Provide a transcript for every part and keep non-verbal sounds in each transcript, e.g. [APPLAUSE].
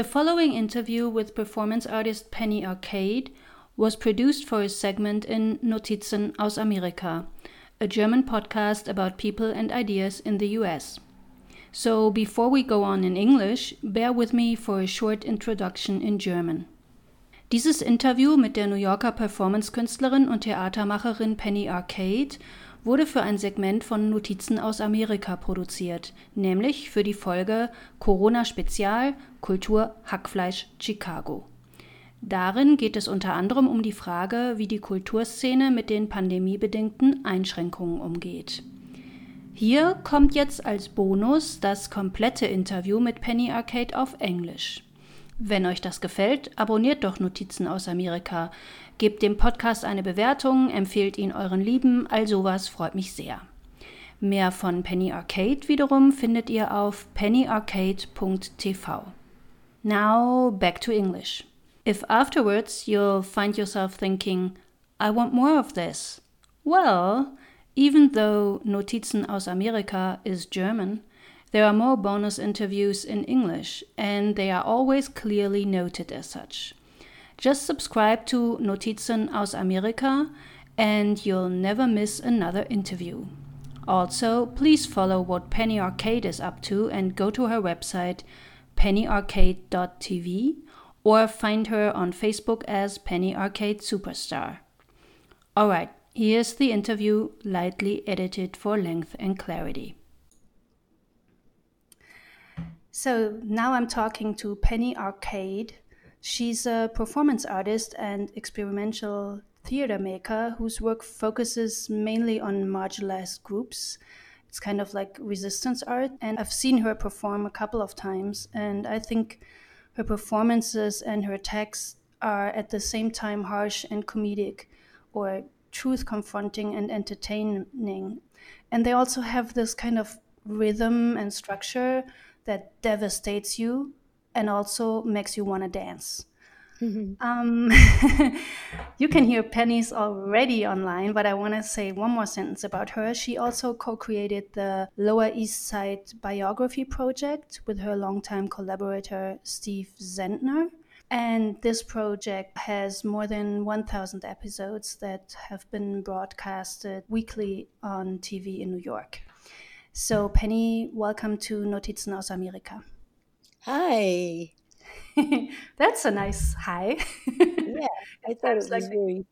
The following interview with performance artist Penny Arcade was produced for a segment in Notizen aus Amerika, a German podcast about people and ideas in the US. So before we go on in English, bear with me for a short introduction in German. Dieses Interview mit der New Yorker Performance-Künstlerin und Theatermacherin Penny Arcade wurde für ein Segment von Notizen aus Amerika produziert, nämlich für die Folge Corona Spezial Kultur Hackfleisch Chicago. Darin geht es unter anderem um die Frage, wie die Kulturszene mit den pandemiebedingten Einschränkungen umgeht. Hier kommt jetzt als Bonus das komplette Interview mit Penny Arcade auf Englisch. Wenn euch das gefällt, abonniert doch Notizen aus Amerika. Gebt dem Podcast eine Bewertung, empfehlt ihn euren Lieben, all sowas freut mich sehr. Mehr von Penny Arcade wiederum findet ihr auf pennyarcade.tv. Now back to English. If afterwards you'll find yourself thinking, I want more of this, well, even though Notizen aus Amerika is German, there are more bonus interviews in English, and they are always clearly noted as such. Just subscribe to Notizen aus Amerika, and you'll never miss another interview. Also, please follow what Penny Arcade is up to and go to her website pennyarcade.tv or find her on Facebook as Penny Arcade Superstar. Alright, here's the interview, lightly edited for length and clarity. So now I'm talking to Penny Arcade. She's a performance artist and experimental theater maker whose work focuses mainly on marginalized groups. It's kind of like resistance art. And I've seen her perform a couple of times, and I think her performances and her texts are at the same time harsh and comedic, or truth confronting and entertaining. And they also have this kind of rhythm and structure that devastates you and also makes you want to dance. Mm-hmm. Um, [LAUGHS] you can hear Penny's already online, but I want to say one more sentence about her. She also co created the Lower East Side Biography Project with her longtime collaborator, Steve Zehentner. And this project has more than 1,000 episodes that have been broadcasted weekly on TV in New York. So, Penny, welcome to Notizen aus Amerika. Hi. [LAUGHS] That's a nice hi. yeah, [LAUGHS] I thought it was like very,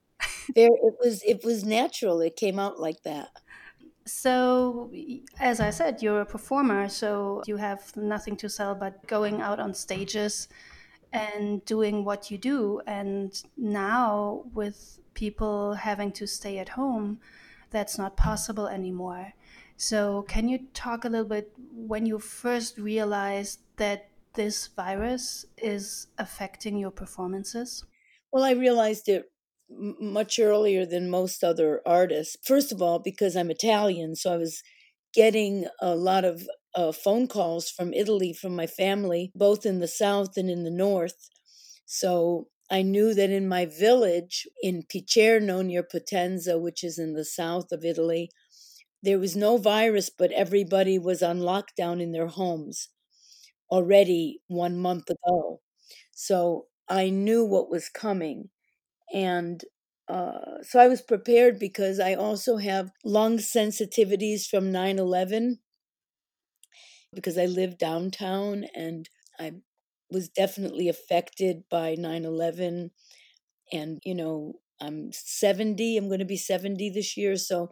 very. It was it was natural. It came out like that. So, as I said, you're a performer, so you have nothing to sell but going out on stages and doing what you do. And now, with people having to stay at home, that's not possible anymore. So, can you talk a little bit when you first realized that this virus is affecting your performances? Well, I realized it much earlier than most other artists. First of all, because I'm Italian, so I was getting a lot of uh, phone calls from Italy from my family, both in the south and in the north. So I knew that in my village in Picerno near Potenza, which is in the south of Italy, there was no virus, but everybody was on lockdown in their homes already one month ago. So I knew what was coming. And uh, so I was prepared because I also have lung sensitivities from 9 11 because I live downtown and I was definitely affected by 9 11. And, you know, I'm 70, I'm going to be 70 this year. So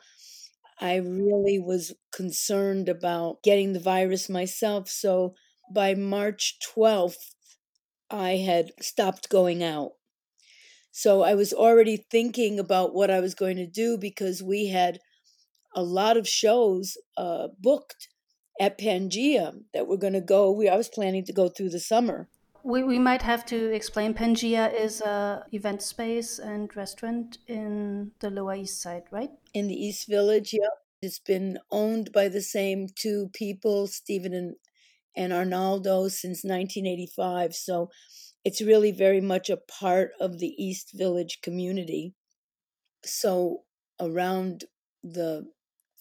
I really was concerned about getting the virus myself. So by March 12th, I had stopped going out. So I was already thinking about what I was going to do because we had a lot of shows uh, booked at Pangea that were going to go. We I was planning to go through the summer. We, we might have to explain. Pangea is a event space and restaurant in the Lower East Side, right? In the East Village, yeah. It's been owned by the same two people, Stephen and and Arnaldo since 1985. So it's really very much a part of the East Village community. So around the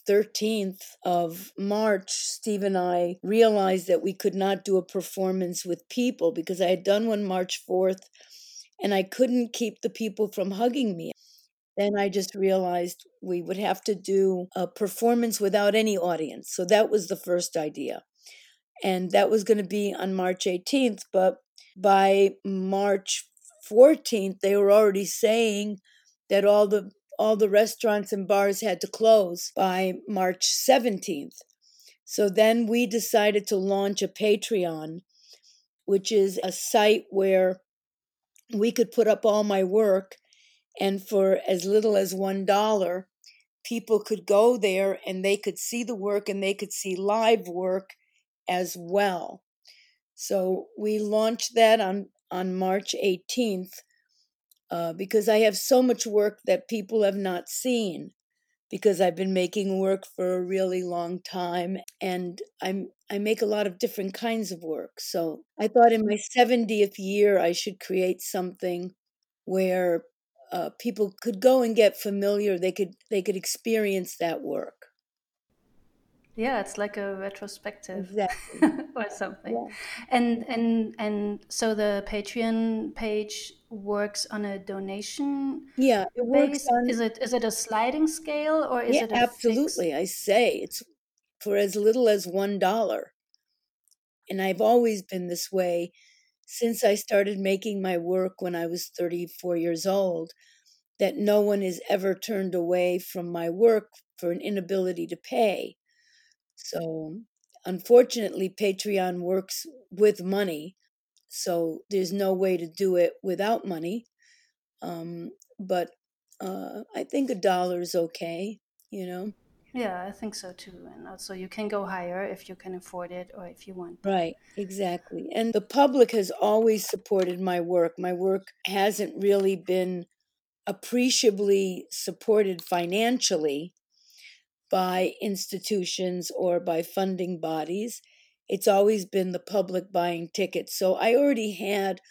13th of March, Steve and I realized that we could not do a performance with people because I had done one March 4th and I couldn't keep the people from hugging me. Then I just realized we would have to do a performance without any audience. So that was the first idea. And that was going to be on March 18th. But by March 14th, they were already saying that all the all the restaurants and bars had to close by March 17th. So then we decided to launch a Patreon, which is a site where we could put up all my work and for as little as one dollar people could go there and they could see the work and they could see live work as well so we launched that on on march 18th uh, because i have so much work that people have not seen because i've been making work for a really long time and i'm i make a lot of different kinds of work so i thought in my 70th year i should create something where uh, people could go and get familiar. They could they could experience that work. Yeah, it's like a retrospective exactly. [LAUGHS] or something. Yeah. And and and so the Patreon page works on a donation. Yeah, it works on. Is it is it a sliding scale or is yeah, it absolutely? Fixed? I say it's for as little as one dollar, and I've always been this way since I started making my work when I was 34 years old that no one is ever turned away from my work for an inability to pay. So, unfortunately, Patreon works with money. So, there's no way to do it without money. Um, but uh, I think a dollar is okay, you know? Yeah, I think so too. And also, you can go higher if you can afford it or if you want. Right, exactly. And the public has always supported my work. My work hasn't really been appreciably supported financially by institutions or by funding bodies. It's always been the public buying tickets. So I already had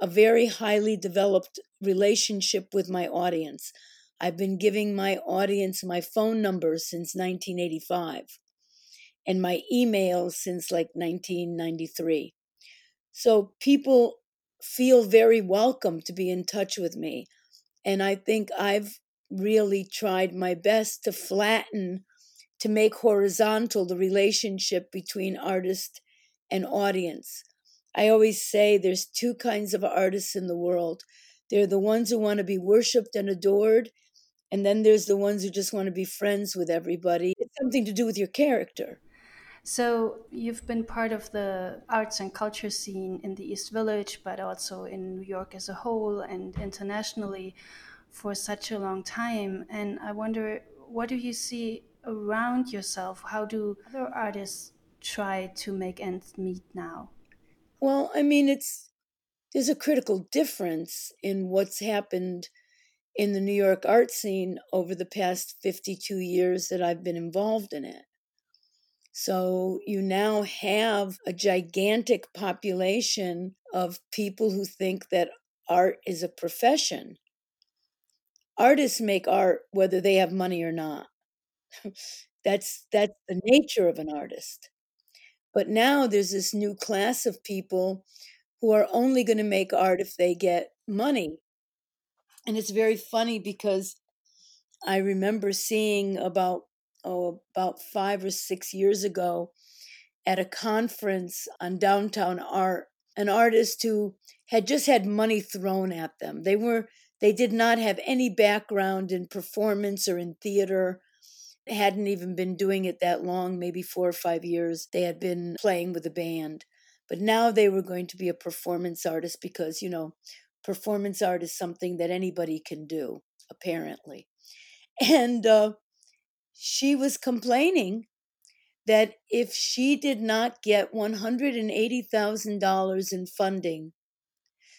a very highly developed relationship with my audience. I've been giving my audience my phone number since 1985 and my email since like 1993. So people feel very welcome to be in touch with me. And I think I've really tried my best to flatten, to make horizontal the relationship between artist and audience. I always say there's two kinds of artists in the world. They're the ones who want to be worshiped and adored, and then there's the ones who just want to be friends with everybody. It's something to do with your character. So you've been part of the arts and culture scene in the East Village, but also in New York as a whole and internationally for such a long time. And I wonder, what do you see around yourself? How do other artists try to make ends meet now? Well, I mean, it's there's a critical difference in what's happened in the New York art scene over the past 52 years that I've been involved in it. So you now have a gigantic population of people who think that art is a profession. Artists make art whether they have money or not. That's that's the nature of an artist. But now there's this new class of people who are only going to make art if they get money. And it's very funny because I remember seeing about oh, about five or six years ago at a conference on downtown art, an artist who had just had money thrown at them. They were they did not have any background in performance or in theater. Hadn't even been doing it that long, maybe four or five years. They had been playing with a band. But now they were going to be a performance artist because, you know, performance art is something that anybody can do, apparently. And uh, she was complaining that if she did not get $180,000 in funding,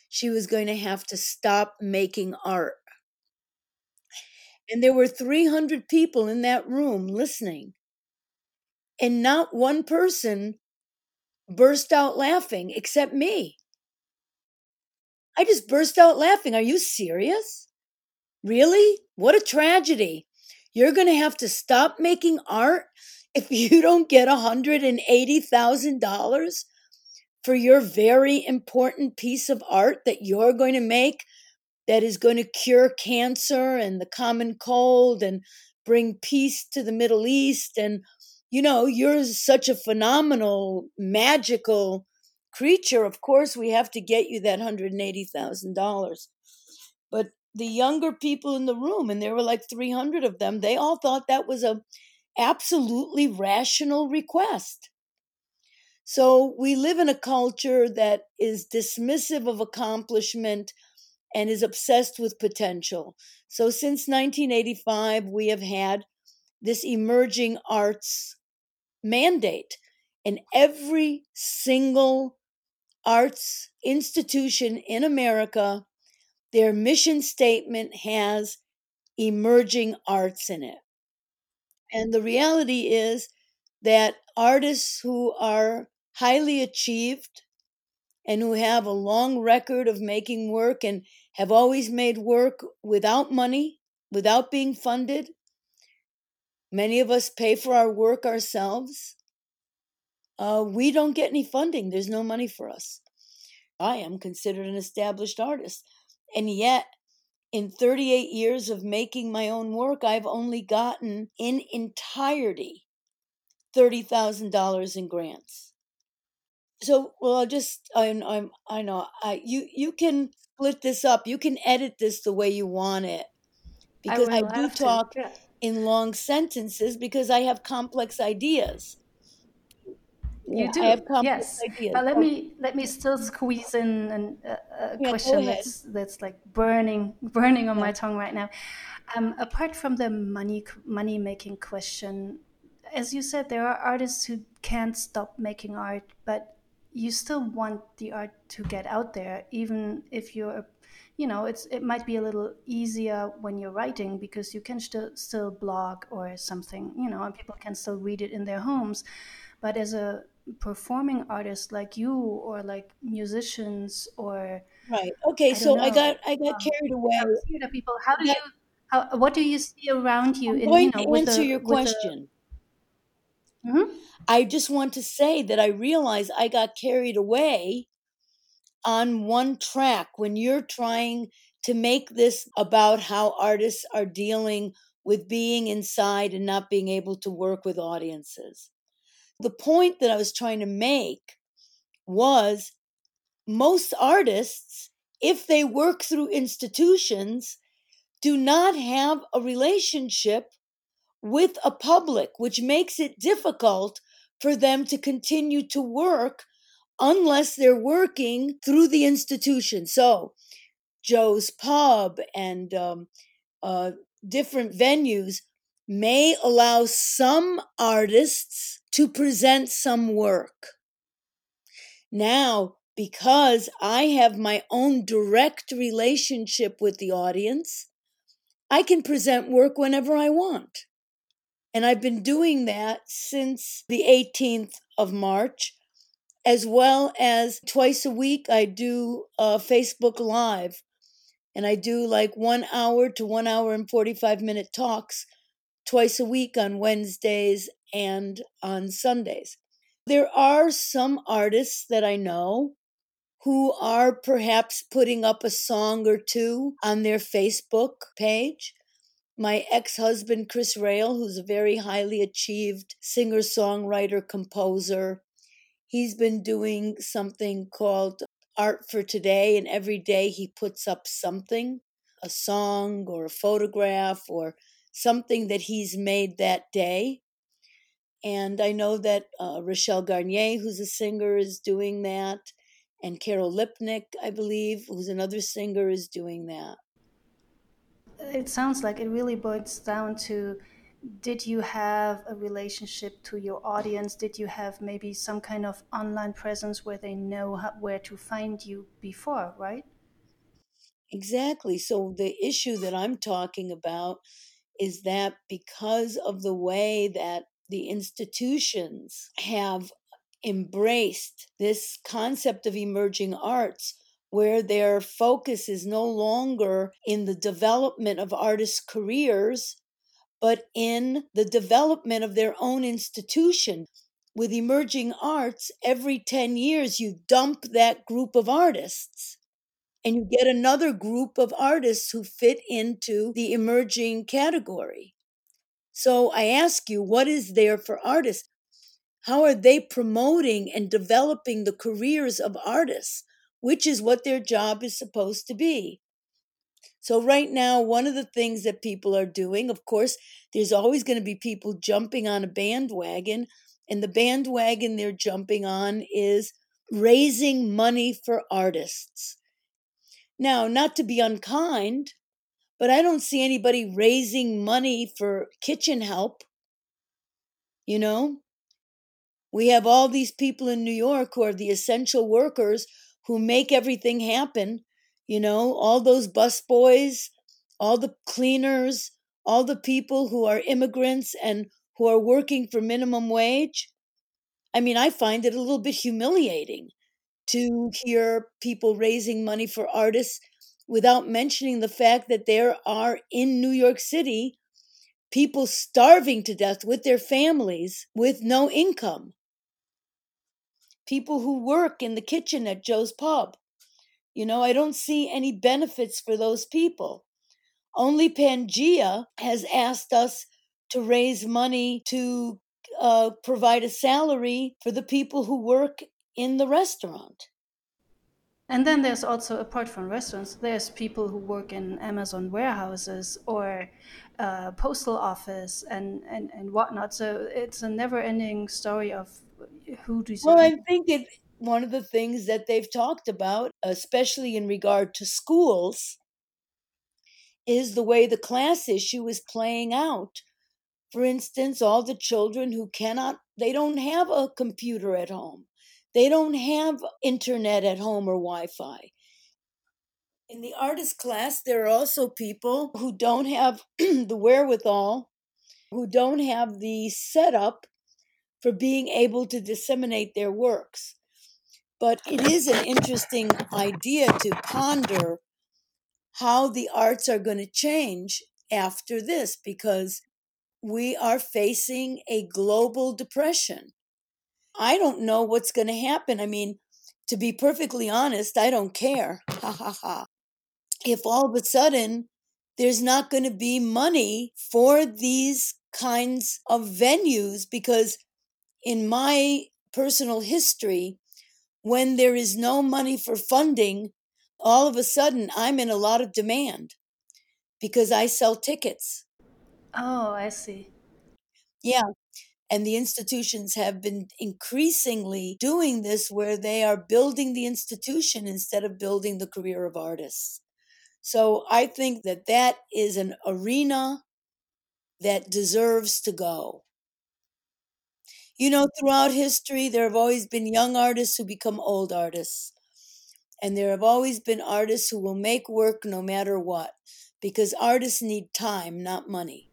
she was going to have to stop making art. And there were 300 people in that room listening. And not one person burst out laughing except me. I just burst out laughing. Are you serious? Really? What a tragedy. You're going to have to stop making art [LAUGHS] if you don't get $180,000 for your very important piece of art that you're going to make that is going to cure cancer and the common cold and bring peace to the Middle East. And, you know, you're such a phenomenal, magical creature. Of course, we have to get you that $180,000. But the younger people in the room, and there were like 300 of them, they all thought that was a absolutely rational request. So we live in a culture that is dismissive of accomplishment and is obsessed with potential. So since 1985, we have had this emerging arts mandate, and every single arts institution in America, their mission statement has emerging arts in it. And the reality is that artists who are highly achieved and who have a long record of making work and have always made work without money, without being funded. Many of us pay for our work ourselves. Uh, we don't get any funding, there's no money for us. I am considered an established artist. And yet, in 38 years of making my own work, I've only gotten in entirety $30,000 in grants. So, well, I'll just, I'm, I'm, I know, I, you, you can split this up. You can edit this the way you want it. Because I, I do talk yeah. in long sentences because I have complex ideas. You yeah, do, yes. Ideas. But let me let me still squeeze in an, a, a yeah, question that's that's like burning burning on my tongue right now. Um, apart from the money money making question, as you said, there are artists who can't stop making art, but you still want the art to get out there, even if you're, you know, it's it might be a little easier when you're writing because you can still still blog or something, you know, and people can still read it in their homes. But as a performing artist like you or like musicians or right. Okay I so know, i got i got um, carried away. theater people how do you how, what do you see around you I'm in, going you know, to answer the, your question Mm-hmm. I just want to say that I realize I got carried away on one track when you're trying to make this about how artists are dealing with being inside and not being able to work with audiences. The point that I was trying to make was most artists, if they work through institutions, do not have a relationship with a public, which makes it difficult for them to continue to work unless they're working through the institution. So, Joe's Pub and um, uh, different venues may allow some artists to present some work. Now, because I have my own direct relationship with the audience, I can present work whenever I want. And I've been doing that since the 18th of March, as well as twice a week, I do a Facebook Live. And I do like one hour to one hour and 45 minute talks twice a week on Wednesdays and on Sundays. There are some artists that I know who are perhaps putting up a song or two on their Facebook page my ex husband, Chris Rael, who's a very highly achieved singer songwriter composer, he's been doing something called Art for Today, and every day he puts up something a song or a photograph or something that he's made that day. And I know that uh, Rachelle Garniez, who's a singer, is doing that. And Carol Lipnik, I believe, who's another singer, is doing that it sounds like it really boils down to did you have a relationship to your audience? Did you have maybe some kind of online presence where they know how, where to find you before right? Exactly. So the issue that i'm talking about is that because of the way that the institutions have embraced this concept of emerging arts where their focus is no longer in the development of artists' careers, but in the development of their own institution. With emerging arts, every 10 years you dump that group of artists and you get another group of artists who fit into the emerging category. So I ask you, what is there for artists? How are they promoting and developing the careers of artists, which is what their job is supposed to be? So, right now, one of the things that people are doing, of course, there's always going to be people jumping on a bandwagon, and the bandwagon they're jumping on is raising money for artists. Now, not to be unkind, but I don't see anybody raising money for kitchen help. You know, we have all these people in New York who are the essential workers who make everything happen. You know, all those bus boys, all the cleaners, all the people who are immigrants and who are working for minimum wage. I mean, I find it a little bit humiliating to hear people raising money for artists without mentioning the fact that there are in New York City people starving to death with their families with no income. People who work in the kitchen at Joe's Pub. You know, I don't see any benefits for those people. Only Pangea has asked us to raise money to uh, provide a salary for the people who work in the restaurant. And then there's also, apart from restaurants, there's people who work in Amazon warehouses or uh, postal office and, and, and whatnot. So it's a never ending story of who do Well, I think it, one of the things that they've talked about, especially in regard to schools, is the way the class issue is playing out. For instance, all the children who cannot, they don't have a computer at home they don't have internet at home or Wi Fi. In the artist class, there are also people who don't have [CLEARS THROAT] the wherewithal, who don't have the setup for being able to disseminate their works. But it is an interesting idea to ponder how the arts are going to change after this because we are facing a global depression. I don't know what's going to happen. I mean, to be perfectly honest, I don't care. Ha ha ha. If all of a sudden there's not going to be money for these kinds of venues, because in my personal history, when there is no money for funding, all of a sudden I'm in a lot of demand because I sell tickets. Oh, I see. Yeah. And the institutions have been increasingly doing this where they are building the institution instead of building the career of artists. So I think that that is an arena that deserves to go. You know, throughout history, there have always been young artists who become old artists. And there have always been artists who will make work no matter what, because artists need time, not money.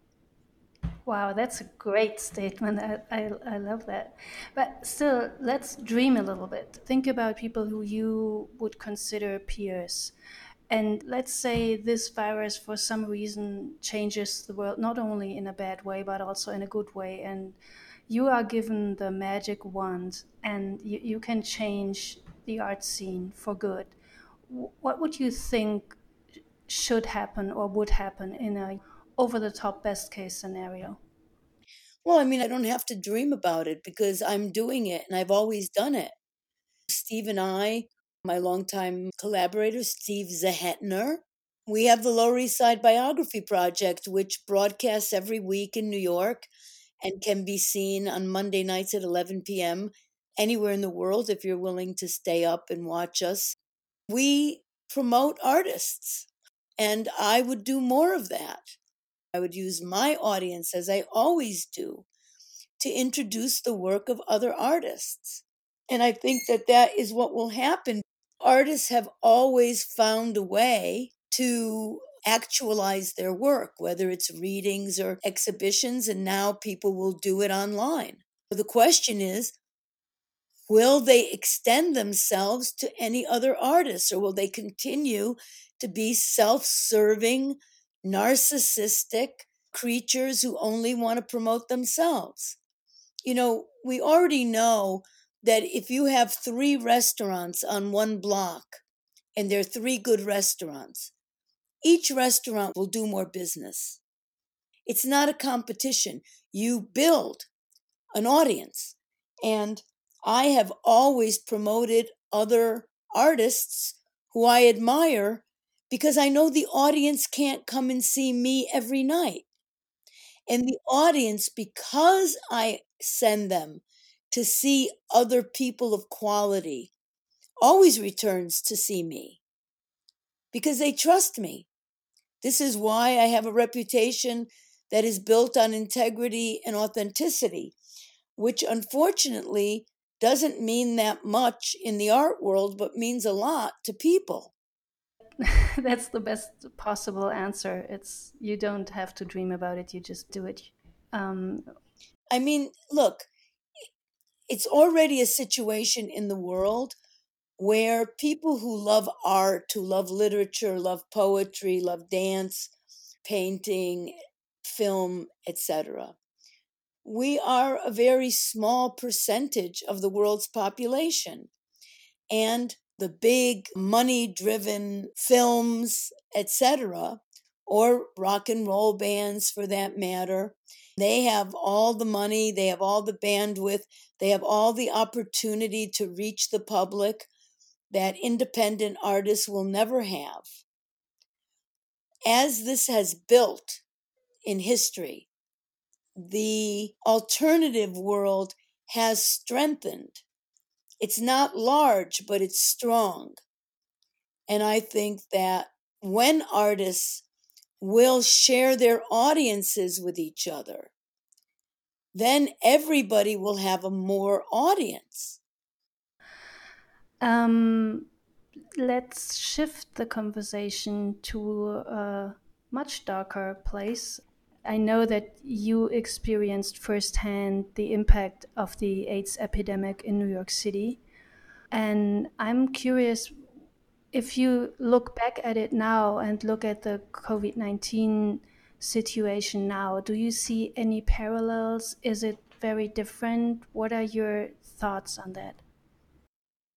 Wow, that's a great statement. I, I, I, love that. But still, let's dream a little bit. Think about people who you would consider peers. And let's say this virus, for some reason, changes the world, not only in a bad way, but also in a good way. And you are given the magic wand and you, you can change the art scene for good. What would you think should happen or would happen in a over the top best case scenario? Well, I mean, I don't have to dream about it because I'm doing it and I've always done it. Steve and I, my longtime collaborator, Steve Zehentner, we have the Lower East Side Biography Project, which broadcasts every week in New York and can be seen on Monday nights at 11 p.m. anywhere in the world if you're willing to stay up and watch us. We promote artists, and I would do more of that. I would use my audience, as I always do, to introduce the work of other artists. And I think that that is what will happen. Artists have always found a way to actualize their work, whether it's readings or exhibitions, and now people will do it online. The question is will they extend themselves to any other artists, or will they continue to be self serving narcissistic creatures who only want to promote themselves. You know, we already know that if you have three restaurants on one block and there are three good restaurants, each restaurant will do more business. It's not a competition. You build an audience. And I have always promoted other artists who I admire because I know the audience can't come and see me every night. And the audience, because I send them to see other people of quality, always returns to see me because they trust me. This is why I have a reputation that is built on integrity and authenticity, which unfortunately doesn't mean that much in the art world, but means a lot to people. [LAUGHS] That's the best possible answer. It's you don't have to dream about it; you just do it. Um, I mean, look, it's already a situation in the world where people who love art, who love literature, love poetry, love dance, painting, film, etc. We are a very small percentage of the world's population. And the big money driven films, etc., or rock and roll bands for that matter, they have all the money, they have all the bandwidth, they have all the opportunity to reach the public that independent artists will never have. As this has built in history, the alternative world has strengthened. It's not large, but it's strong. And I think that when artists will share their audiences with each other, then everybody will have a more audience. Um, let's shift the conversation to a much darker place. I know that you experienced firsthand the impact of the AIDS epidemic in New York City. And I'm curious if you look back at it now and look at the COVID 19 situation now, do you see any parallels? Is it very different? What are your thoughts on that?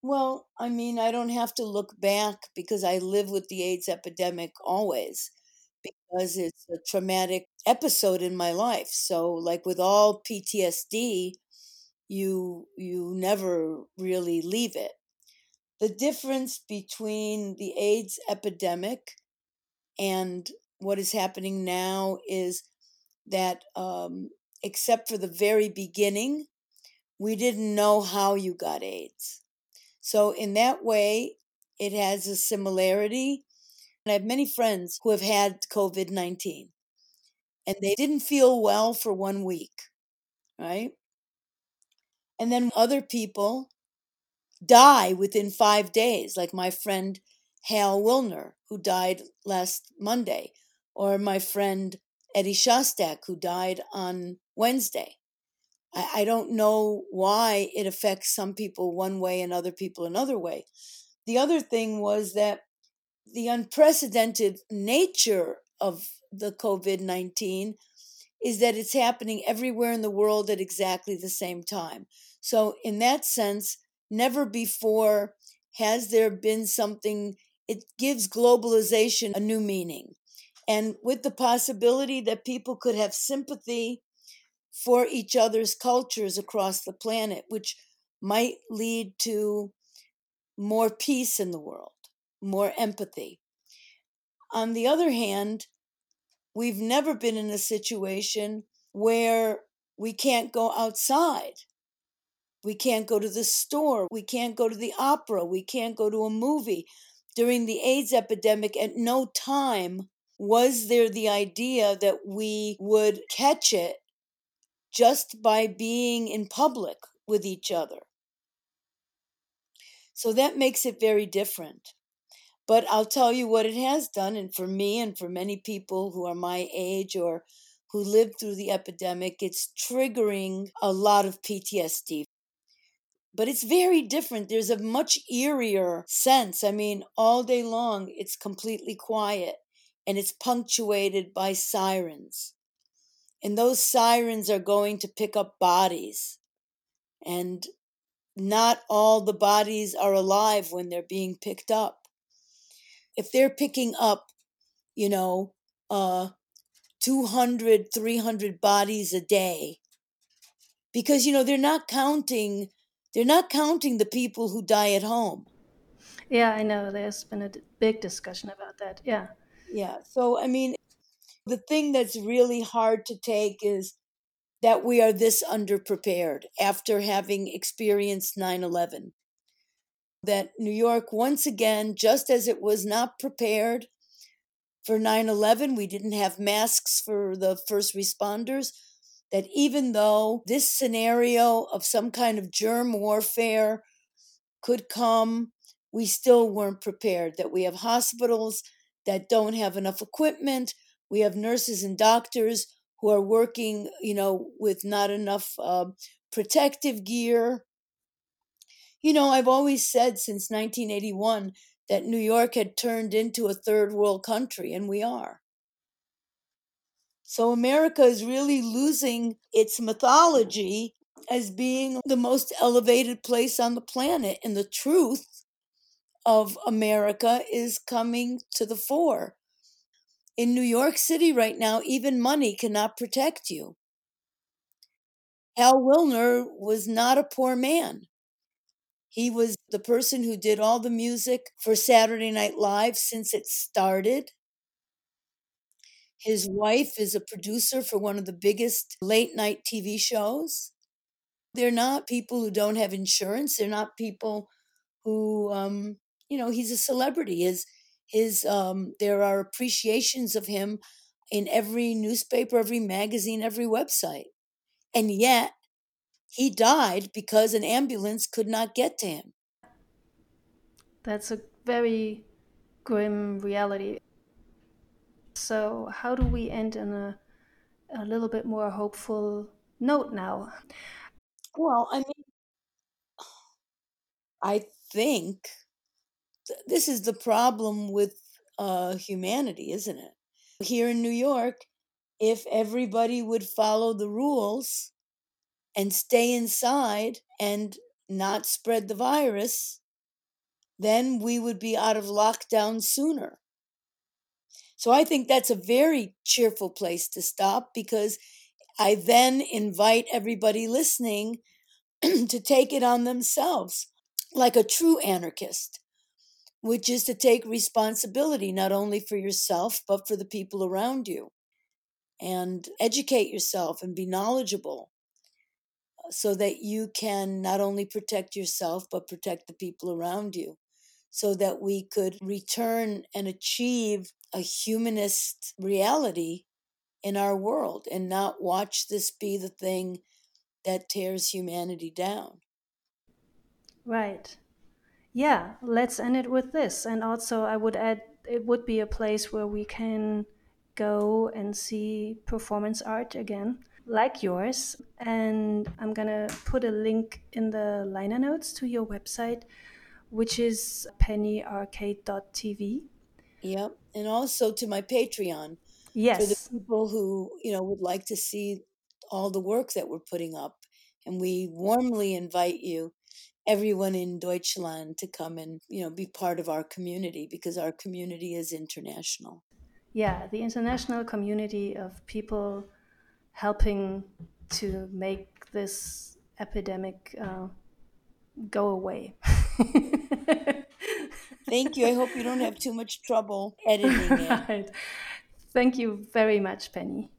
Well, I mean, I don't have to look back because I live with the AIDS epidemic always because it's a traumatic episode in my life. So like with all PTSD, you you never really leave it. The difference between the AIDS epidemic and what is happening now is that um, except for the very beginning, we didn't know how you got AIDS. So, in that way, it has a similarity. And I have many friends who have had COVID 19 and they didn't feel well for one week, right? And then other people die within five days, like my friend Hal Willner, who died last Monday, or my friend Eddie Shostak, who died on Wednesday. I, I don't know why it affects some people one way and other people another way. The other thing was that the unprecedented nature of the COVID 19 is that it's happening everywhere in the world at exactly the same time. So, in that sense, never before has there been something, it gives globalization a new meaning. And with the possibility that people could have sympathy for each other's cultures across the planet, which might lead to more peace in the world, more empathy. On the other hand, we've never been in a situation where we can't go outside. We can't go to the store. We can't go to the opera. We can't go to a movie. During the AIDS epidemic, at no time was there the idea that we would catch it just by being in public with each other. So that makes it very different. But I'll tell you what it has done, and for me and for many people who are my age or who lived through the epidemic, it's triggering a lot of PTSD. But it's very different. There's a much eerier sense. I mean, all day long, it's completely quiet and it's punctuated by sirens. And those sirens are going to pick up bodies. And not all the bodies are alive when they're being picked up. If they're picking up, you know, uh, 200, 300 bodies a day, because, you know, they're not counting, they're not counting the people who die at home. Yeah, I know. There's been a big discussion about that. Yeah. Yeah. So, I mean, the thing that's really hard to take is that we are this underprepared after having experienced 9 11. That New York, once again, just as it was not prepared for 9 11, we didn't have masks for the first responders. That even though this scenario of some kind of germ warfare could come, we still weren't prepared. That we have hospitals that don't have enough equipment, we have nurses and doctors who are working, you know, with not enough uh, protective gear. You know, I've always said since 1981 that New York had turned into a third world country, and we are. So America is really losing its mythology as being the most elevated place on the planet. And the truth of America is coming to the fore. In New York City right now, even money cannot protect you. Hal Willner was not a poor man. He was the person who did all the music for Saturday Night Live since it started. His wife is a producer for one of the biggest late night TV shows. They're not people who don't have insurance. They're not people who, um, you know, he's a celebrity. His his um, there are appreciations of him in every newspaper, every magazine, every website. And yet he died because an ambulance could not get to him. That's a very grim reality. So, how do we end on a, a little bit more hopeful note now? Well, I mean, I think this is the problem with uh, humanity, isn't it? Here in New York, if everybody would follow the rules and stay inside and not spread the virus, then we would be out of lockdown sooner. So I think that's a very cheerful place to stop because I then invite everybody listening [CLEARS THROAT] to take it on themselves like a true anarchist which is to take responsibility not only for yourself, but for the people around you. And educate yourself and be knowledgeable uh, so that you can not only protect yourself, but protect the people around you. So that we could return and achieve a humanist reality in our world and not watch this be the thing that tears humanity down. Right yeah, let's end it with this. And also, I would add it would be a place where we can go and see performance art again, like yours. And I'm going to put a link in the liner notes to your website, which is pennyarcade.tv. Yep. And also to my Patreon. Yes. For the people who, you know, would like to see all the work that we're putting up. And we warmly invite you everyone in Deutschland to come and you know be part of our community because our community is international. Yeah, the international community of people helping to make this epidemic uh, go away. [LAUGHS] Thank you. I hope you don't have too much trouble editing it. [LAUGHS] Right. Thank you very much, Penny.